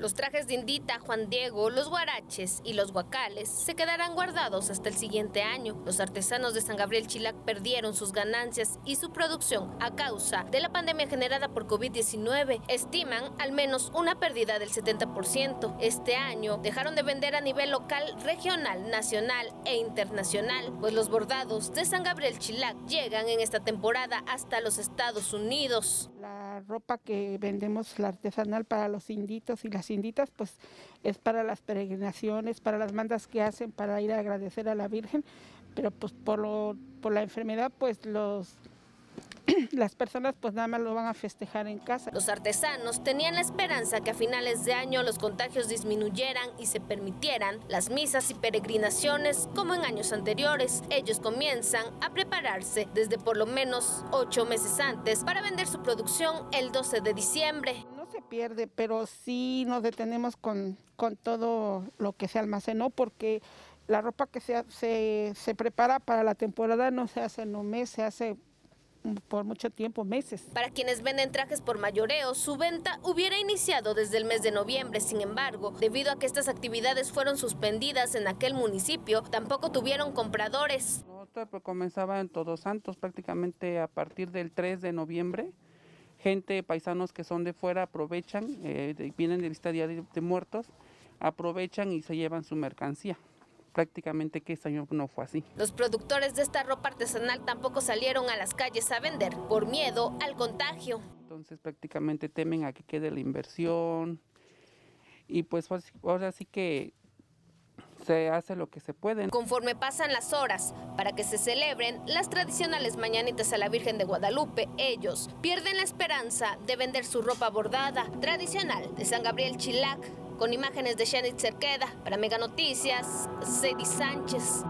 Los trajes de Indita, Juan Diego, los guaraches y los guacales se quedarán guardados hasta el siguiente año. Los artesanos de San Gabriel Chilac perdieron sus ganancias y su producción a causa de la pandemia generada por COVID-19. Estiman al menos una pérdida del 70%. Este año dejaron de vender a nivel local, regional, nacional e internacional, pues los bordados de San Gabriel Chilac llegan en esta temporada hasta los Estados Unidos. La ropa que vendemos, la artesanal para los inditos y las inditas, pues es para las peregrinaciones, para las mandas que hacen, para ir a agradecer a la Virgen, pero pues por, lo, por la enfermedad, pues los las personas pues nada más lo van a festejar en casa. Los artesanos tenían la esperanza que a finales de año los contagios disminuyeran y se permitieran las misas y peregrinaciones como en años anteriores. Ellos comienzan a prepararse desde por lo menos ocho meses antes para vender su producción el 12 de diciembre se pierde, pero sí nos detenemos con, con todo lo que se almacenó porque la ropa que se, se, se, prepara para la temporada no se hace en un mes, se hace por mucho tiempo, meses. Para quienes venden trajes por mayoreo, su venta hubiera iniciado desde el mes de noviembre. Sin embargo, debido a que estas actividades fueron suspendidas en aquel municipio, tampoco tuvieron compradores. Pues, comenzaba en Todos Santos prácticamente a partir del 3 de noviembre gente, paisanos que son de fuera aprovechan, eh, vienen de vista diaria de muertos, aprovechan y se llevan su mercancía. Prácticamente que este año no fue así. Los productores de esta ropa artesanal tampoco salieron a las calles a vender por miedo al contagio. Entonces prácticamente temen a que quede la inversión y pues ahora sí que se hace lo que se puede. Conforme pasan las horas para que se celebren las tradicionales mañanitas a la Virgen de Guadalupe, ellos pierden la esperanza de vender su ropa bordada tradicional de San Gabriel Chilac, con imágenes de Shanit Cerqueda. Para Mega Noticias, Sánchez.